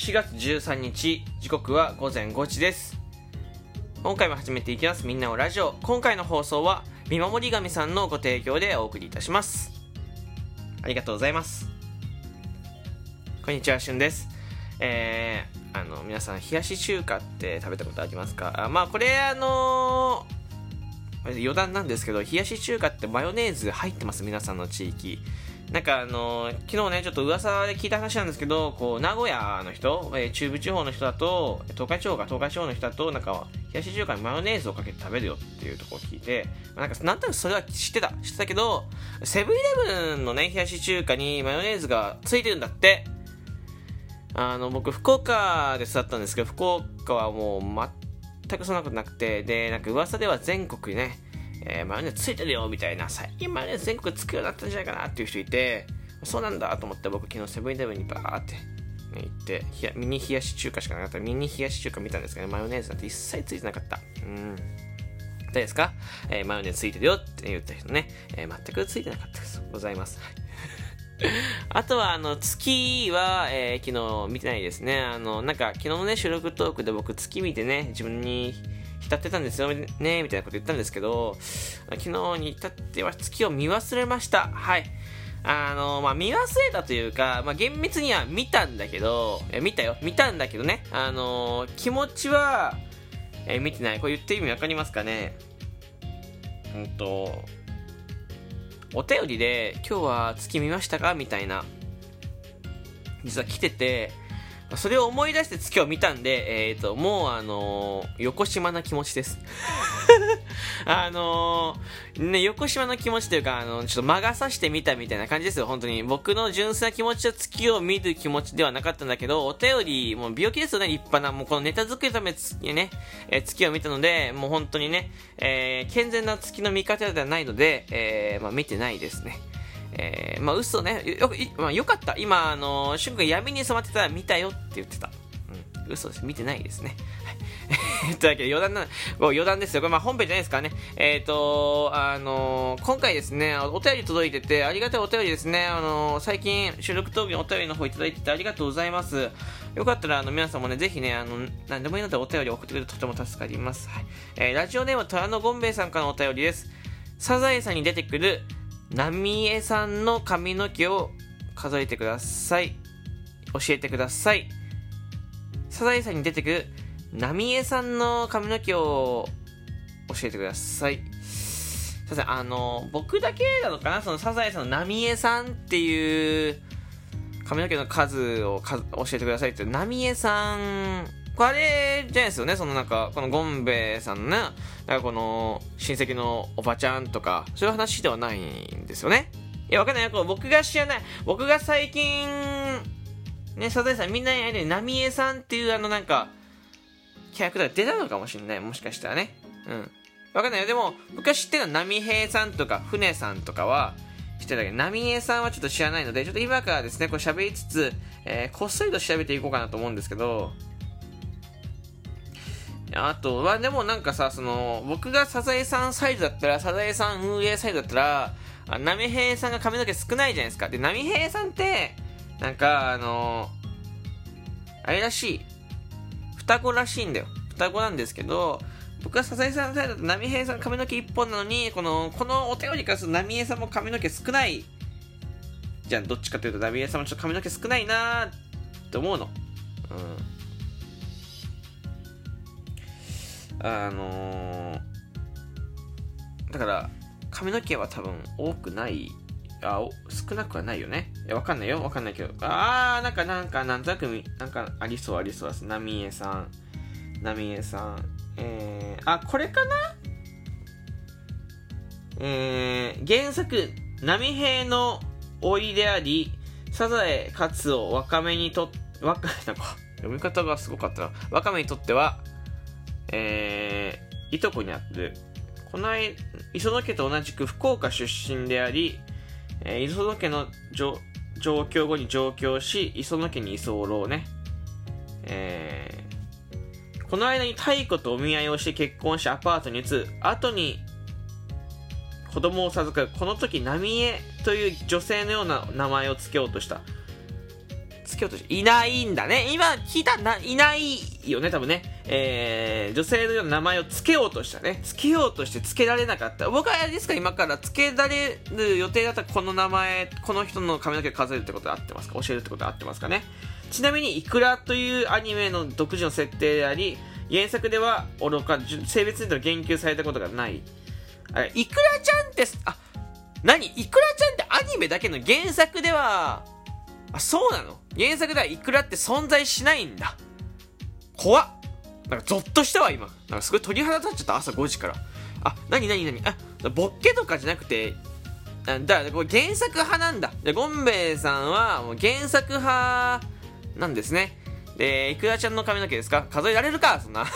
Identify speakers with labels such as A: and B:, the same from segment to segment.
A: 4月13日時刻は午前5時です。今回も始めていきます。みんなをラジオ。今回の放送は見守り神さんのご提供でお送りいたします。ありがとうございます。こんにちはしゅんです。えー、あの皆さん冷やし中華って食べたことありますか？あまあこれあのー、余談なんですけど冷やし中華ってマヨネーズ入ってます？皆さんの地域。なんかあのー、昨日ね、ちょっと噂で聞いた話なんですけど、こう、名古屋の人、えー、中部地方の人だと、東海地方か、東海地方の人だと、なんか、冷やし中華にマヨネーズをかけて食べるよっていうところを聞いてま、なんか、なんとなくそれは知ってた。知ってたけど、セブンイレブンのね、冷やし中華にマヨネーズがついてるんだって。あの、僕、福岡で育ったんですけど、福岡はもう全くそんなことなくて、で、なんか噂では全国にね、えー、マヨネーズついてるよみたいな、最近マヨネーズ全国つくようになったんじゃないかなっていう人いて、そうなんだと思って僕昨日セブンイレブンにバーって、ね、行って、ミニ冷やし中華しかなかったミニ冷やし中華見たんですけど、マヨネーズなんて一切ついてなかった。うん。どうですか、えー、マヨネーズついてるよって言った人ね、えー、全くついてなかったです。ございます。あとは、あの、月は、えー、昨日見てないですね。あの、なんか、昨日のね、収録トークで僕、月見てね、自分に浸ってたんですよね、みたいなこと言ったんですけど、昨日に至っては月を見忘れました。はい。あの、まあ、見忘れたというか、まあ、厳密には見たんだけど、え、見たよ。見たんだけどね。あの、気持ちは、え見てない。これ言ってる意味わかりますかねうんと、お便りで、今日は月見ましたか？みたいな、実は来てて、それを思い出して月を見たんで、えっ、ー、と、もうあのー、横島な気持ちです。あのー、ね、横島の気持ちというか、あの、ちょっと魔が差してみたみたいな感じですよ、本当に。僕の純粋な気持ちは月を見る気持ちではなかったんだけど、お便り、もう病気ですよね、立派な。もうこのネタ作るためにね、えー、月を見たので、もう本当にね、えー、健全な月の見方ではないので、えー、まあ見てないですね。えー、まあ嘘ね、よ、まあ、よかった。今、あのー、シュン君闇に染まってたら見たよって言ってた。うん、嘘です。見てないですね。はい。というわけで余談な、余談ですよ。これまあ本編じゃないですからね。えっ、ー、と、あの、今回ですね、お便り届いてて、ありがたいお便りですね。あの、最近収録闘技のお便りの方いただいててありがとうございます。よかったら、あの、皆さんもね、ぜひね、あの、なんでもいいのでお便り送ってくれるととても助かります。はい。えー、ラジオネーム虎野ゴンベイさんからのお便りです。サザエさんに出てくる、浪江さんの髪の毛を数えてください。教えてください。サザエさんに出てくる浪江さんの髪の毛を教えてください。すいません、あの、僕だけなのかな？そのサザエさんの浪江さんっていう髪の毛の数を教えてくださいって、浪江さんこれじゃないですよね、そのなんか、このゴンベイさんのね、なんかこの、親戚のおばちゃんとか、そういう話ではないんですよね。いや、わかんない。こう僕が知らない、僕が最近、ね、サザエさんみんなに会える、ナミエさんっていうあのなんか、キャラクターが出たのかもしれない。もしかしたらね。うん。わかんないよ。でも、僕が知ってるのは、ナミヘイさんとか、船さんとかは、知ってたけど、ナミエさんはちょっと知らないので、ちょっと今からですね、こう喋りつつ、えー、こっそりと調べていこうかなと思うんですけど、あとは、でもなんかさ、その、僕がサザエさんサイズだったら、サザエさん運営サイズだったら、あナミヘイさんが髪の毛少ないじゃないですか。で、ナミヘイさんって、なんか、あのあれらしい。双子らしいんだよ。双子なんですけど、僕がサザエさんサイズだと、ナミヘイさん髪の毛一本なのに、この、このお便りからすると、ナミヘイさんも髪の毛少ない。じゃん、どっちかというと、ナミヘイさんもちょっと髪の毛少ないなーって思うの。うん。あのー、だから髪の毛は多分多くないあ少なくはないよね。いやわかんないよ。わかんないけど。あーなんかなんかなんとなくなんかありそうありそうです浪江さん。浪江さん。えー、あこれかな？えー、原作波平の老いでありサザエカツオワカメにとわかなんか読み方がすごかったな。ワカメにとってはえー、いとこにあって、この間、磯野家と同じく福岡出身であり、えー、磯野家の上京後に上京し、磯野家に居候ね。えー、この間に太鼓とお見合いをして結婚しアパートに移る後に子供を授かる。この時、浪江という女性のような名前を付けようとした。つけようとして、いないんだね。今聞いたな、いないよね、多分ね。えー、女性のような名前をつけようとしたね。つけようとしてつけられなかった。僕はあれですか、今からつけられる予定だったこの名前、この人の髪の毛数えるってことは合ってますか？教えるってことは合ってますかね？ちなみに、イクラというアニメの独自の設定であり、原作では愚か、性別について言及されたことがない。あイクラちゃんって、あ、何？イクラちゃんってアニメだけの原作では、あ、そうなの？原作ではイクラって存在しないんだ。怖っ。なんかゾッとしたわ、今。なんかすごい鳥肌立っちゃった、朝5時から。あ、なになになにあ、ボッケとかじゃなくて、だからこれ原作派なんだ。で、ゴンベイさんはもう原作派なんですね。で、いくらちゃんの髪の毛ですか？数えられるかそんな。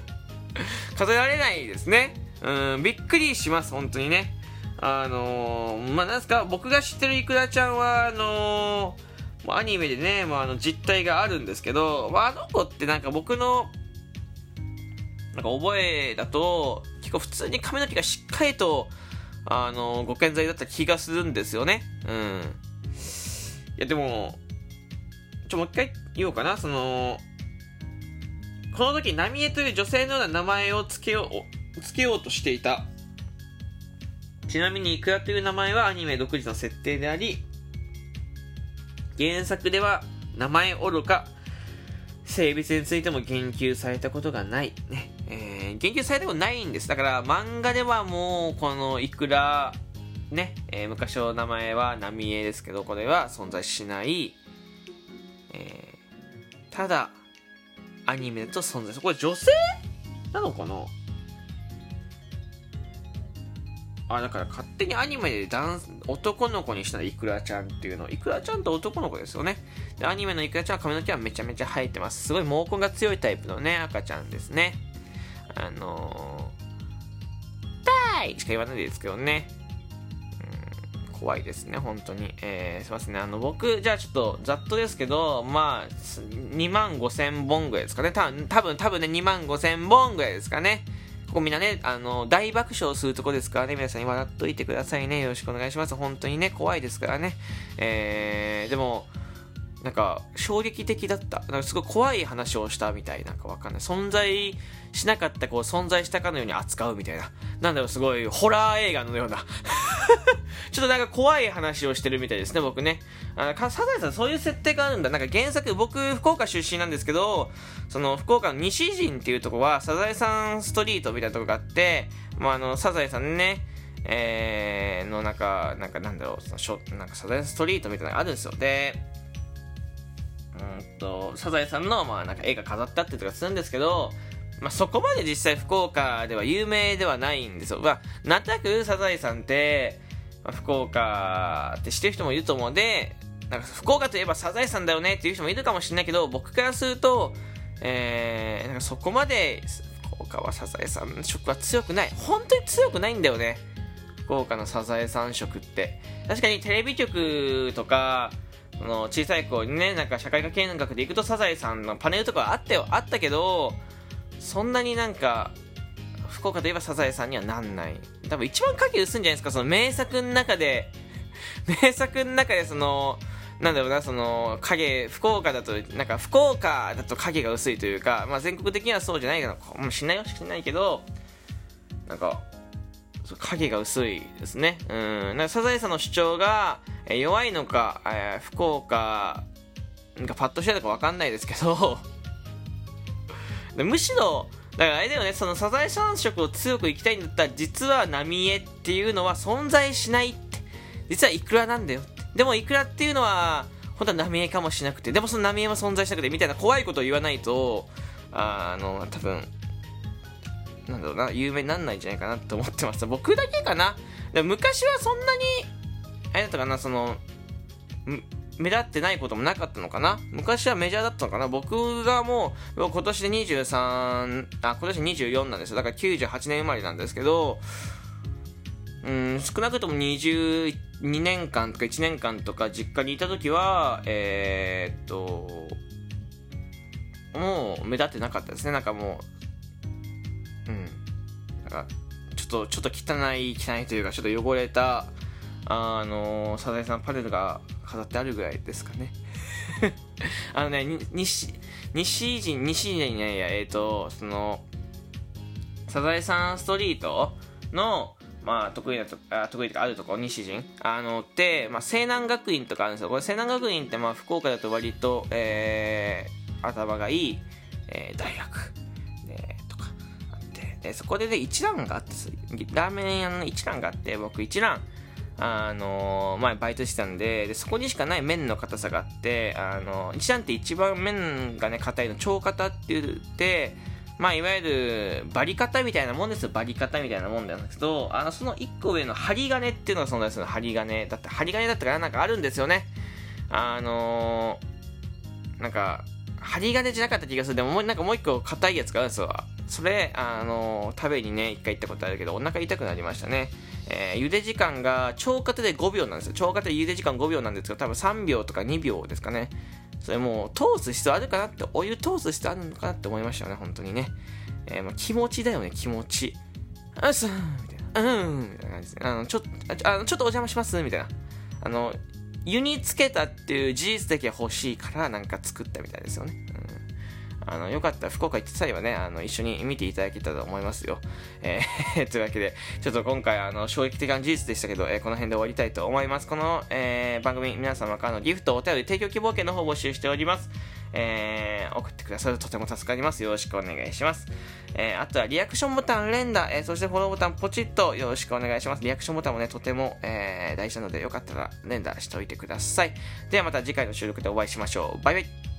A: 数えられないですね。うん、びっくりします、本当にね。あのー、まあ、なんすか、僕が知ってるいくらちゃんは、あのー、アニメでね、まあ、あの実態があるんですけど、まあ、あの子ってなんか僕の、なんか覚えだと、結構普通に髪の毛がしっかりと、あの、ご健在だった気がするんですよね。うん。いや、でも、ちょ、もう一回言おうかな。その、この時、浪江という女性のような名前を付けよう、付けようとしていた。ちなみに、イクラという名前はアニメ独自の設定であり、原作では名前愚か、性別についても言及されたことがない。ね。えー、言及されたことないんです。だから漫画ではもう、このイクラ、ね、えー、昔の名前は浪江ですけど、これは存在しない。えー、ただ、アニメと存在する。これ女性なのかな？あ、だから勝手にアニメで男の子にしたらイクラちゃんっていうの。イクラちゃんと男の子ですよね。で、アニメのイクラちゃんは髪の毛はめちゃめちゃ生えてます。すごい毛根が強いタイプのね、赤ちゃんですね。あのー、タイしか言わないですけどね。怖いですね、本当に。えー、すいませんね。あの、僕、じゃあちょっと、ざっとですけど、まあ、2万5千本ぐらいですかね。た多分、多分ね、2万5千本ぐらいですかね。ここみんなね、あの、大爆笑するとこですからね、皆さんに笑っといてくださいね。よろしくお願いします。本当にね、怖いですからね。えー、でも、なんか、衝撃的だった。なんかすごい怖い話をしたみたい。なんかわかんない。存在しなかった、こう、存在したかのように扱うみたいな。なんだろう、すごい、ホラー映画のような。ちょっとなんか怖い話をしてるみたいですね、僕ね。あの、サザエさんそういう設定があるんだ。なんか原作、僕、福岡出身なんですけど、その、福岡の西陣っていうとこは、サザエさんストリートみたいなとこがあって、まあ、あの、サザエさんね、えー、のなんか、なんかなんだろう、そのしょなんかサザエストリートみたいなのがあるんですよ。で、うんと、サザエさんの、まあ、なんか絵が飾ってあったりとかするんですけど、まあ、そこまで実際福岡では有名ではないんですよ。まあ、なんとなくサザエさんって、まあ、福岡って知ってる人もいると思うんで、なんか福岡といえばサザエさんだよねっていう人もいるかもしれないけど、僕からすると、えー、なんかそこまで福岡はサザエさん色は強くない。本当に強くないんだよね。福岡のサザエさん色って。確かにテレビ局とか、その小さい子にね、なんか社会科見学で行くとサザエさんのパネルとかあったよ、あったけど、そんなになんか、福岡といえばサザエさんにはなんない。多分一番影薄いんじゃないですか、その名作の中で、名作の中でその、なんだろうな、その、影、福岡だと、なんか、福岡だと影が薄いというか、まあ全国的にはそうじゃないのかもうしれないよしないけど、なんか、影が薄いですね。うん。なんかサザエさんの主張が、弱いのか、えー、福岡がパッとしてたかわかんないですけど むしろ、だからあれだよね、そのサザエさん色を強くいきたいんだったら、実は浪江っていうのは存在しないって。実はいくらなんだよ。でもいくらっていうのは、本当は浪江かもしなくて、でもその浪江も存在しなくて、みたいな怖いことを言わないと、あの、多分、なんだろうな、有名になんないんじゃないかなって思ってました。僕だけかな。でも昔はそんなに、あれだったかな、その、目立ってないこともなかったのかな昔はメジャーだったのかな僕がもう、今年で23、あ、今年24なんですよ。だから98年生まれなんですけど、うん、少なくとも22年間とか1年間とか実家にいた時は、えー、っと、もう目立ってなかったですね。なんかもう、うん。なんか、ちょっと、ちょっと汚い、汚いというか、ちょっと汚れた、あのサザエさんパネルが飾ってあるぐらいですかね あのね、西、西陣、西陣ね、いや、えっ、ー、と、その、サザエさんストリートの、まあ、得意なとあ得意とかあるとこ、西陣あの、で、まあ、西南学院とかあるんですよ。これ、西南学院って、まあ、福岡だと割と、えー、頭がいい、えー、大学、で、そこでね、一覧があって、ラーメン屋の一覧があって、僕一覧、あのー、まあ、バイトしてたんでで、そこにしかない麺の硬さがあって、あの、一蘭って一番麺がね、硬いの、超硬って言って、まあ、いわゆる、バリカタみたいなもんですよ。バリカタみたいなもんなんですけど、あの、その一個上の針金っていうのが存在するの。針金。だって、針金だったからなんかあるんですよね。あのー、なんか、針金じゃなかった気がする。でも、なんかもう一個硬いやつがあるんですよ。それ、あの、食べにね、一回行ったことあるけど、お腹痛くなりましたね。えー、茹で時間が超過で5秒なんですよ。超過で茹で時間5秒なんですけど、多分3秒とか2秒ですかね。それもう通す必要あるかなって、お湯通す必要あるのかなって思いましたよね、本当にね。えー、まあ、気持ちだよね、気持ち。あすみたいな。うん、みたいな感じで。あの、ちょっと、あの、ちょっとお邪魔します、みたいな。あの、湯につけたっていう事実だけ欲しいから、なんか作ったみたいですよね。うんあの、よかったら福岡行った際はね、あの、一緒に見ていただけたらと思いますよ。えー、というわけで、ちょっと今回、あの、衝撃的な事実でしたけど、えー、この辺で終わりたいと思います。この、えー、番組、皆様からのギフト、お便り、提供希望券の方募集しております。えー、送ってくださるととても助かります。よろしくお願いします。えー、あとはリアクションボタン連打、えー、そしてフォローボタンポチッとよろしくお願いします。リアクションボタンもね、とても、えー、大事なので、よかったら連打しておいてください。ではまた次回の収録でお会いしましょう。バイバイ。